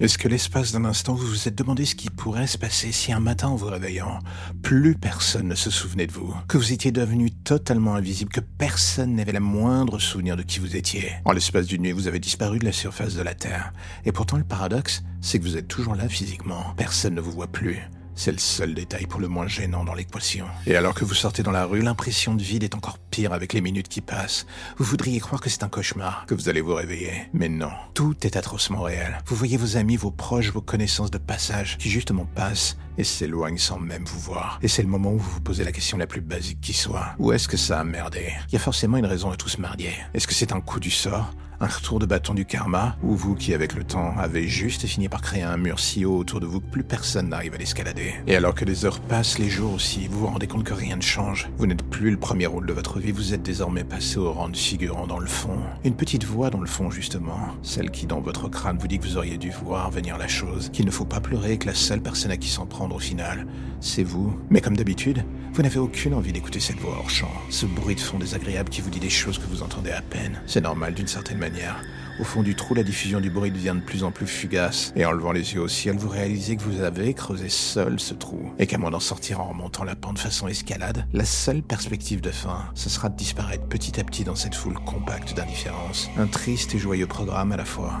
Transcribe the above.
Est-ce que l'espace d'un instant vous vous êtes demandé ce qui pourrait se passer si un matin en vous réveillant, plus personne ne se souvenait de vous, que vous étiez devenu totalement invisible, que personne n'avait la moindre souvenir de qui vous étiez En l'espace d'une nuit, vous avez disparu de la surface de la Terre. Et pourtant le paradoxe, c'est que vous êtes toujours là physiquement. Personne ne vous voit plus. C'est le seul détail pour le moins gênant dans l'équation. Et alors que vous sortez dans la rue, l'impression de vide est encore pire avec les minutes qui passent. Vous voudriez croire que c'est un cauchemar, que vous allez vous réveiller. Mais non, tout est atrocement réel. Vous voyez vos amis, vos proches, vos connaissances de passage qui justement passent et s'éloignent sans même vous voir. Et c'est le moment où vous vous posez la question la plus basique qui soit. Où est-ce que ça a merdé? Il y a forcément une raison à tout ce mardier. Est-ce que c'est un coup du sort? Un retour de bâton du karma, ou vous qui avec le temps avez juste fini par créer un mur si haut autour de vous que plus personne n'arrive à l'escalader. Et alors que les heures passent, les jours aussi, vous vous rendez compte que rien ne change. Vous n'êtes plus le premier rôle de votre vie, vous êtes désormais passé au rang de figurant dans le fond. Une petite voix dans le fond justement, celle qui dans votre crâne vous dit que vous auriez dû voir venir la chose, qu'il ne faut pas pleurer, que la seule personne à qui s'en prendre au final, c'est vous. Mais comme d'habitude, vous n'avez aucune envie d'écouter cette voix hors champ, ce bruit de fond désagréable qui vous dit des choses que vous entendez à peine. C'est normal d'une certaine Au fond du trou, la diffusion du bruit devient de plus en plus fugace, et en levant les yeux au ciel, vous réalisez que vous avez creusé seul ce trou, et qu'à moins d'en sortir en remontant la pente façon escalade, la seule perspective de fin, ce sera de disparaître petit à petit dans cette foule compacte d'indifférence. Un triste et joyeux programme à la fois.